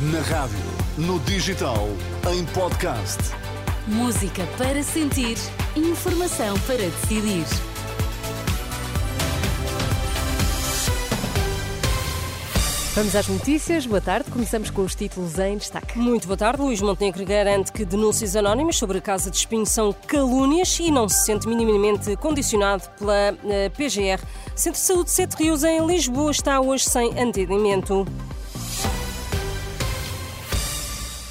Na rádio, no digital, em podcast. Música para sentir, informação para decidir. Vamos às notícias. Boa tarde. Começamos com os títulos em destaque. Muito boa tarde. Luís Montenegro garante que denúncias anónimas sobre a Casa de Espinho são calúnias e não se sente minimamente condicionado pela uh, PGR. Centro de Saúde Sete Rios, em Lisboa, está hoje sem atendimento.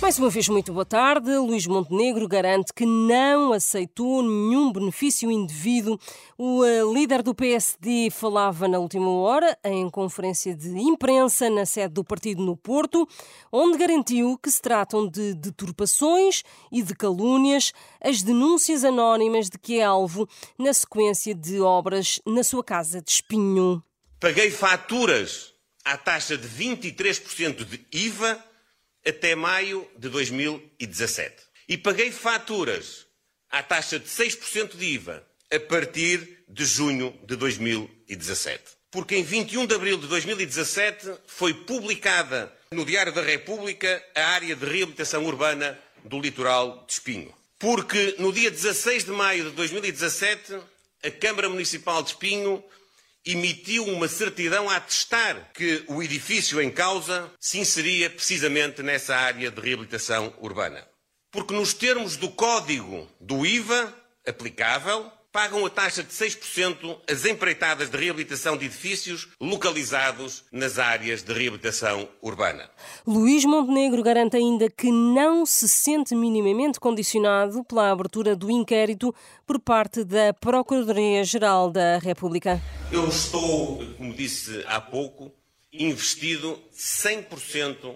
Mais uma vez, muito boa tarde. Luís Montenegro garante que não aceitou nenhum benefício indevido. O eh, líder do PSD falava na última hora em conferência de imprensa na sede do partido no Porto, onde garantiu que se tratam de deturpações e de calúnias as denúncias anónimas de que é alvo na sequência de obras na sua casa de Espinho. Paguei faturas à taxa de 23% de IVA até maio de 2017. E paguei faturas à taxa de 6% de IVA a partir de junho de 2017. Porque em 21 de abril de 2017 foi publicada no Diário da República a área de reabilitação urbana do litoral de Espinho. Porque no dia 16 de maio de 2017 a Câmara Municipal de Espinho emitiu uma certidão a atestar que o edifício em causa se inseria precisamente nessa área de reabilitação urbana. Porque nos termos do código do IVA aplicável, pagam a taxa de 6% as empreitadas de reabilitação de edifícios localizados nas áreas de reabilitação urbana. Luís Montenegro garante ainda que não se sente minimamente condicionado pela abertura do inquérito por parte da Procuradoria-Geral da República. Eu estou, como disse há pouco, investido 100%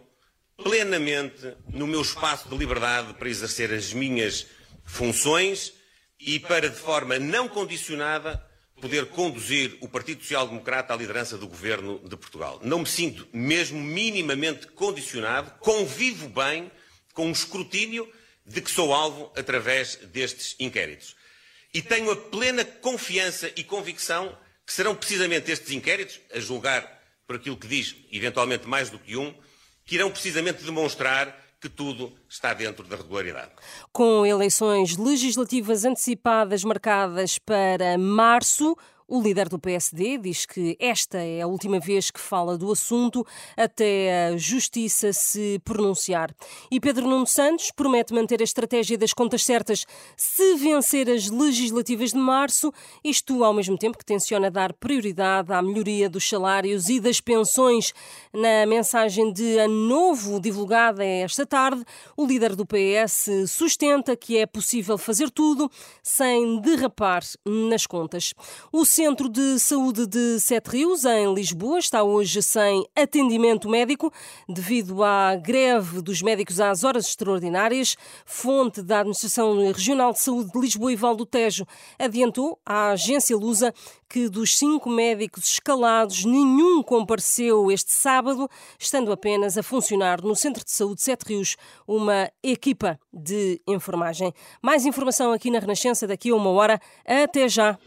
plenamente no meu espaço de liberdade para exercer as minhas funções e para, de forma não condicionada, poder conduzir o Partido Social Democrata à liderança do Governo de Portugal. Não me sinto mesmo minimamente condicionado, convivo bem com o escrutínio de que sou alvo através destes inquéritos. E tenho a plena confiança e convicção que serão precisamente estes inquéritos, a julgar por aquilo que diz, eventualmente mais do que um, que irão precisamente demonstrar que tudo está dentro da regularidade. Com eleições legislativas antecipadas marcadas para março, o líder do PSD diz que esta é a última vez que fala do assunto até a Justiça se pronunciar. E Pedro Nuno Santos promete manter a estratégia das contas certas se vencer as legislativas de março, isto ao mesmo tempo que tenciona dar prioridade à melhoria dos salários e das pensões. Na mensagem de ano novo divulgada esta tarde, o líder do PS sustenta que é possível fazer tudo sem derrapar nas contas. O Centro de Saúde de Sete Rios, em Lisboa, está hoje sem atendimento médico devido à greve dos médicos às horas extraordinárias. Fonte da Administração Regional de Saúde de Lisboa e Val do Tejo adiantou à agência Lusa que dos cinco médicos escalados, nenhum compareceu este sábado, estando apenas a funcionar no Centro de Saúde Sete Rios uma equipa de enfermagem. Mais informação aqui na Renascença daqui a uma hora. Até já!